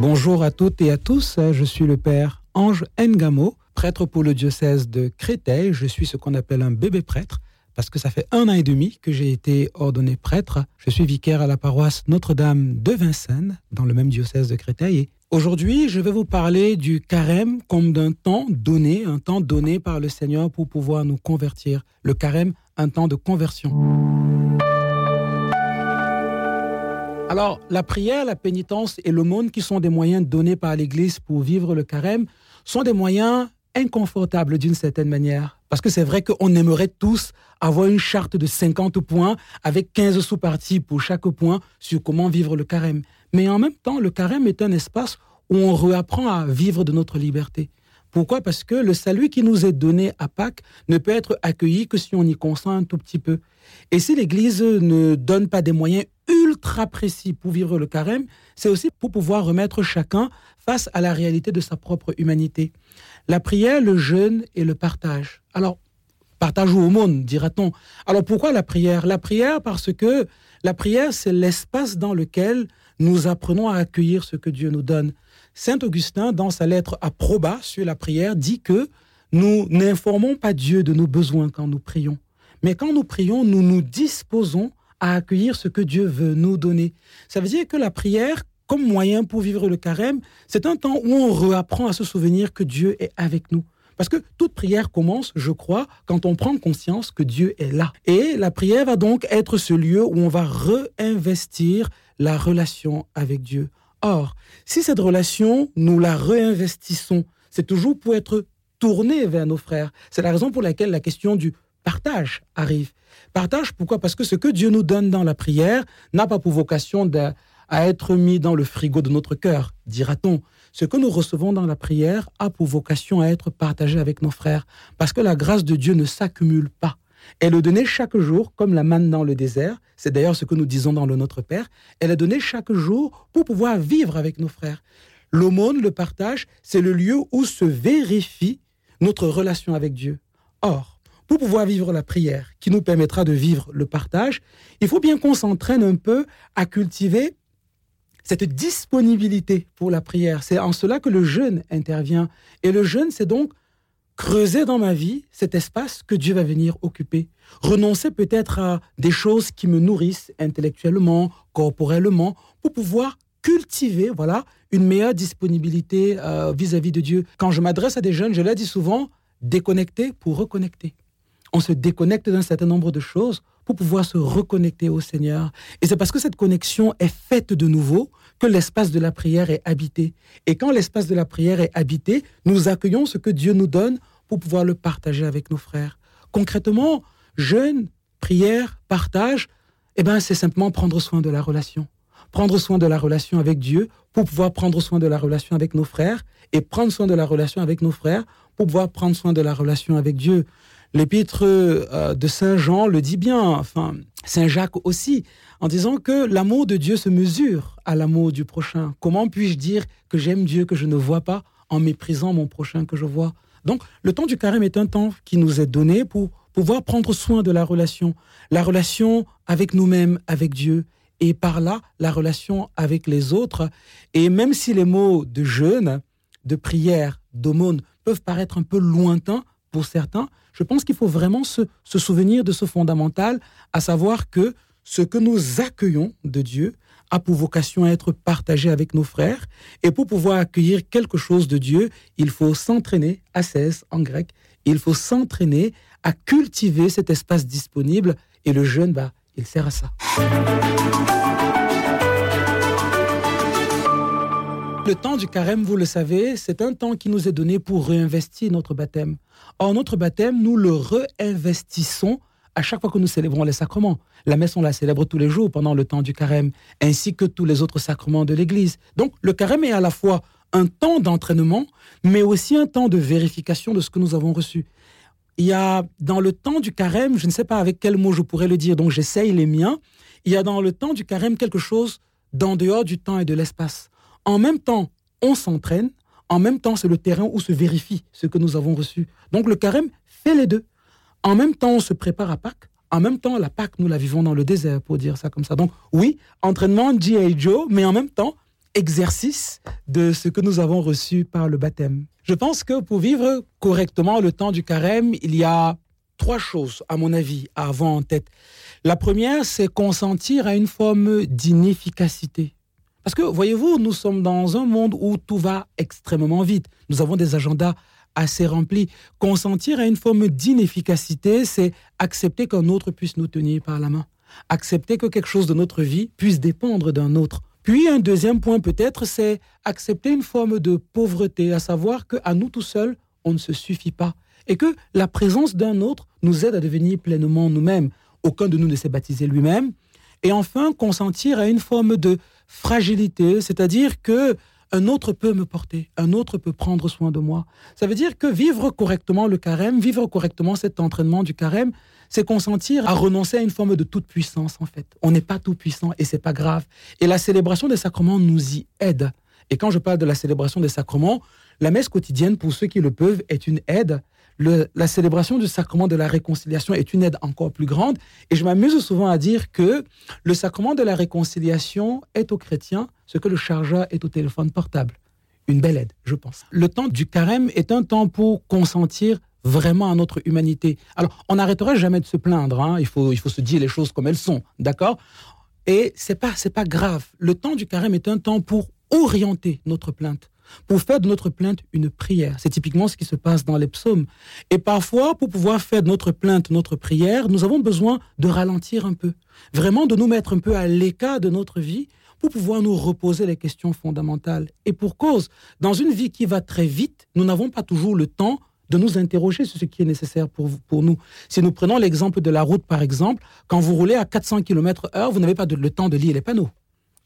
Bonjour à toutes et à tous, je suis le père Ange Ngamo, prêtre pour le diocèse de Créteil. Je suis ce qu'on appelle un bébé prêtre parce que ça fait un an et demi que j'ai été ordonné prêtre. Je suis vicaire à la paroisse Notre-Dame de Vincennes, dans le même diocèse de Créteil. Et aujourd'hui, je vais vous parler du carême comme d'un temps donné, un temps donné par le Seigneur pour pouvoir nous convertir. Le carême, un temps de conversion. Alors, la prière, la pénitence et monde qui sont des moyens donnés par l'Église pour vivre le carême sont des moyens inconfortables d'une certaine manière. Parce que c'est vrai qu'on aimerait tous avoir une charte de 50 points avec 15 sous-parties pour chaque point sur comment vivre le carême. Mais en même temps, le carême est un espace où on réapprend à vivre de notre liberté. Pourquoi? Parce que le salut qui nous est donné à Pâques ne peut être accueilli que si on y consent un tout petit peu. Et si l'Église ne donne pas des moyens ultra précis pour vivre le carême, c'est aussi pour pouvoir remettre chacun face à la réalité de sa propre humanité. La prière, le jeûne et le partage. Alors, partage ou aumône, dira-t-on. Alors pourquoi la prière? La prière parce que la prière, c'est l'espace dans lequel nous apprenons à accueillir ce que Dieu nous donne. Saint Augustin, dans sa lettre à Proba sur la prière, dit que nous n'informons pas Dieu de nos besoins quand nous prions. Mais quand nous prions, nous nous disposons à accueillir ce que Dieu veut nous donner. Ça veut dire que la prière, comme moyen pour vivre le carême, c'est un temps où on réapprend à se souvenir que Dieu est avec nous. Parce que toute prière commence, je crois, quand on prend conscience que Dieu est là. Et la prière va donc être ce lieu où on va réinvestir la relation avec Dieu. Or, si cette relation, nous la réinvestissons, c'est toujours pour être tourné vers nos frères. C'est la raison pour laquelle la question du partage arrive. Partage, pourquoi? Parce que ce que Dieu nous donne dans la prière n'a pas pour vocation à être mis dans le frigo de notre cœur, dira-t-on. Ce que nous recevons dans la prière a pour vocation à être partagé avec nos frères, parce que la grâce de Dieu ne s'accumule pas. Elle est donnée chaque jour, comme la manne dans le désert. C'est d'ailleurs ce que nous disons dans le Notre Père. Elle est donnée chaque jour pour pouvoir vivre avec nos frères. L'aumône, le partage, c'est le lieu où se vérifie notre relation avec Dieu. Or, pour pouvoir vivre la prière qui nous permettra de vivre le partage, il faut bien qu'on s'entraîne un peu à cultiver cette disponibilité pour la prière. C'est en cela que le jeûne intervient. Et le jeûne, c'est donc creuser dans ma vie cet espace que Dieu va venir occuper. Renoncer peut-être à des choses qui me nourrissent intellectuellement, corporellement, pour pouvoir cultiver voilà, une meilleure disponibilité euh, vis-à-vis -vis de Dieu. Quand je m'adresse à des jeunes, je leur dis souvent, déconnecter pour reconnecter on se déconnecte d'un certain nombre de choses pour pouvoir se reconnecter au Seigneur. Et c'est parce que cette connexion est faite de nouveau que l'espace de la prière est habité. Et quand l'espace de la prière est habité, nous accueillons ce que Dieu nous donne pour pouvoir le partager avec nos frères. Concrètement, jeûne, prière, partage, eh ben, c'est simplement prendre soin de la relation. Prendre soin de la relation avec Dieu pour pouvoir prendre soin de la relation avec nos frères et prendre soin de la relation avec nos frères pour pouvoir prendre soin de la relation avec Dieu. L'épître euh, de Saint Jean le dit bien, enfin Saint Jacques aussi, en disant que l'amour de Dieu se mesure à l'amour du prochain. Comment puis-je dire que j'aime Dieu que je ne vois pas en méprisant mon prochain que je vois? Donc le temps du carême est un temps qui nous est donné pour pouvoir prendre soin de la relation, la relation avec nous-mêmes, avec Dieu, et par là la relation avec les autres. Et même si les mots de jeûne, de prière, d'aumône peuvent paraître un peu lointains pour certains, je pense qu'il faut vraiment se, souvenir de ce fondamental, à savoir que ce que nous accueillons de Dieu a pour vocation à être partagé avec nos frères. Et pour pouvoir accueillir quelque chose de Dieu, il faut s'entraîner, ascèse en grec, il faut s'entraîner à cultiver cet espace disponible. Et le jeûne, bah, il sert à ça. Le temps du carême, vous le savez, c'est un temps qui nous est donné pour réinvestir notre baptême. Or, notre baptême, nous le réinvestissons à chaque fois que nous célébrons les sacrements. La messe, on la célèbre tous les jours pendant le temps du carême, ainsi que tous les autres sacrements de l'Église. Donc, le carême est à la fois un temps d'entraînement, mais aussi un temps de vérification de ce que nous avons reçu. Il y a dans le temps du carême, je ne sais pas avec quel mot je pourrais le dire, donc j'essaye les miens, il y a dans le temps du carême quelque chose d'en dehors du temps et de l'espace. En même temps, on s'entraîne, en même temps, c'est le terrain où se vérifie ce que nous avons reçu. Donc le carême fait les deux. En même temps, on se prépare à Pâques. En même temps, la Pâques, nous la vivons dans le désert, pour dire ça comme ça. Donc oui, entraînement G.I. Joe, mais en même temps, exercice de ce que nous avons reçu par le baptême. Je pense que pour vivre correctement le temps du carême, il y a trois choses, à mon avis, à avoir en tête. La première, c'est consentir à une forme d'inefficacité. Parce que, voyez-vous, nous sommes dans un monde où tout va extrêmement vite. Nous avons des agendas assez remplis. Consentir à une forme d'inefficacité, c'est accepter qu'un autre puisse nous tenir par la main. Accepter que quelque chose de notre vie puisse dépendre d'un autre. Puis un deuxième point peut-être, c'est accepter une forme de pauvreté, à savoir qu'à nous tout seuls, on ne se suffit pas. Et que la présence d'un autre nous aide à devenir pleinement nous-mêmes. Aucun de nous ne s'est baptisé lui-même. Et enfin, consentir à une forme de fragilité, c'est-à-dire que un autre peut me porter, un autre peut prendre soin de moi. Ça veut dire que vivre correctement le carême, vivre correctement cet entraînement du carême, c'est consentir à renoncer à une forme de toute puissance en fait. On n'est pas tout puissant et c'est pas grave. Et la célébration des sacrements nous y aide. Et quand je parle de la célébration des sacrements, la messe quotidienne pour ceux qui le peuvent est une aide la célébration du sacrement de la réconciliation est une aide encore plus grande. Et je m'amuse souvent à dire que le sacrement de la réconciliation est aux chrétiens ce que le chargeur est au téléphone portable. Une belle aide, je pense. Le temps du carême est un temps pour consentir vraiment à notre humanité. Alors, on n'arrêtera jamais de se plaindre. Hein. Il, faut, il faut se dire les choses comme elles sont, d'accord? Et c'est pas, c'est pas grave. Le temps du carême est un temps pour orienter notre plainte pour faire de notre plainte une prière. C'est typiquement ce qui se passe dans les psaumes. Et parfois, pour pouvoir faire de notre plainte notre prière, nous avons besoin de ralentir un peu, vraiment de nous mettre un peu à l'écart de notre vie pour pouvoir nous reposer les questions fondamentales. Et pour cause, dans une vie qui va très vite, nous n'avons pas toujours le temps de nous interroger sur ce qui est nécessaire pour, pour nous. Si nous prenons l'exemple de la route, par exemple, quand vous roulez à 400 km heure, vous n'avez pas le temps de lire les panneaux.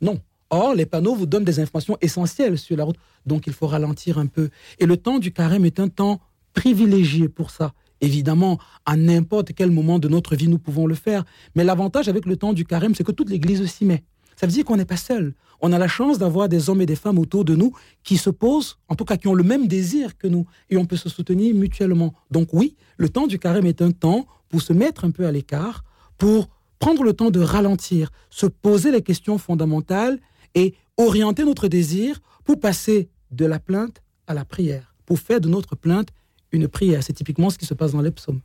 Non, Or, les panneaux vous donnent des informations essentielles sur la route, donc il faut ralentir un peu. Et le temps du carême est un temps privilégié pour ça. Évidemment, à n'importe quel moment de notre vie, nous pouvons le faire. Mais l'avantage avec le temps du carême, c'est que toute l'Église s'y met. Ça veut dire qu'on n'est pas seul. On a la chance d'avoir des hommes et des femmes autour de nous qui se posent, en tout cas qui ont le même désir que nous, et on peut se soutenir mutuellement. Donc oui, le temps du carême est un temps pour se mettre un peu à l'écart, pour prendre le temps de ralentir, se poser les questions fondamentales et orienter notre désir pour passer de la plainte à la prière, pour faire de notre plainte une prière. C'est typiquement ce qui se passe dans les psaumes.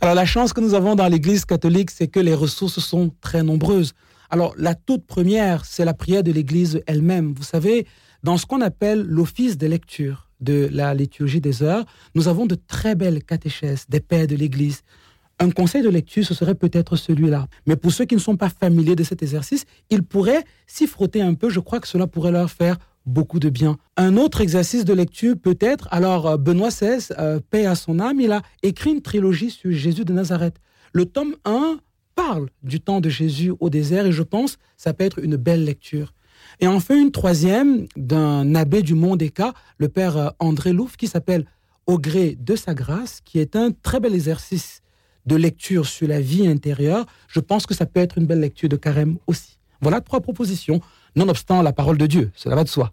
Alors la chance que nous avons dans l'Église catholique, c'est que les ressources sont très nombreuses. Alors la toute première, c'est la prière de l'Église elle-même. Vous savez, dans ce qu'on appelle l'office de lecture de la liturgie des heures, nous avons de très belles catéchèses des pères de l'Église un conseil de lecture, ce serait peut-être celui-là. Mais pour ceux qui ne sont pas familiers de cet exercice, ils pourraient s'y frotter un peu. Je crois que cela pourrait leur faire beaucoup de bien. Un autre exercice de lecture peut-être, alors euh, Benoît XVI, euh, paix à son âme, il a écrit une trilogie sur Jésus de Nazareth. Le tome 1 parle du temps de Jésus au désert et je pense ça peut être une belle lecture. Et enfin une troisième d'un abbé du Mont des Cas, le père euh, André Louf, qui s'appelle Au gré de sa grâce, qui est un très bel exercice de lecture sur la vie intérieure, je pense que ça peut être une belle lecture de carême aussi. Voilà trois propositions, nonobstant la parole de Dieu, cela va de soi.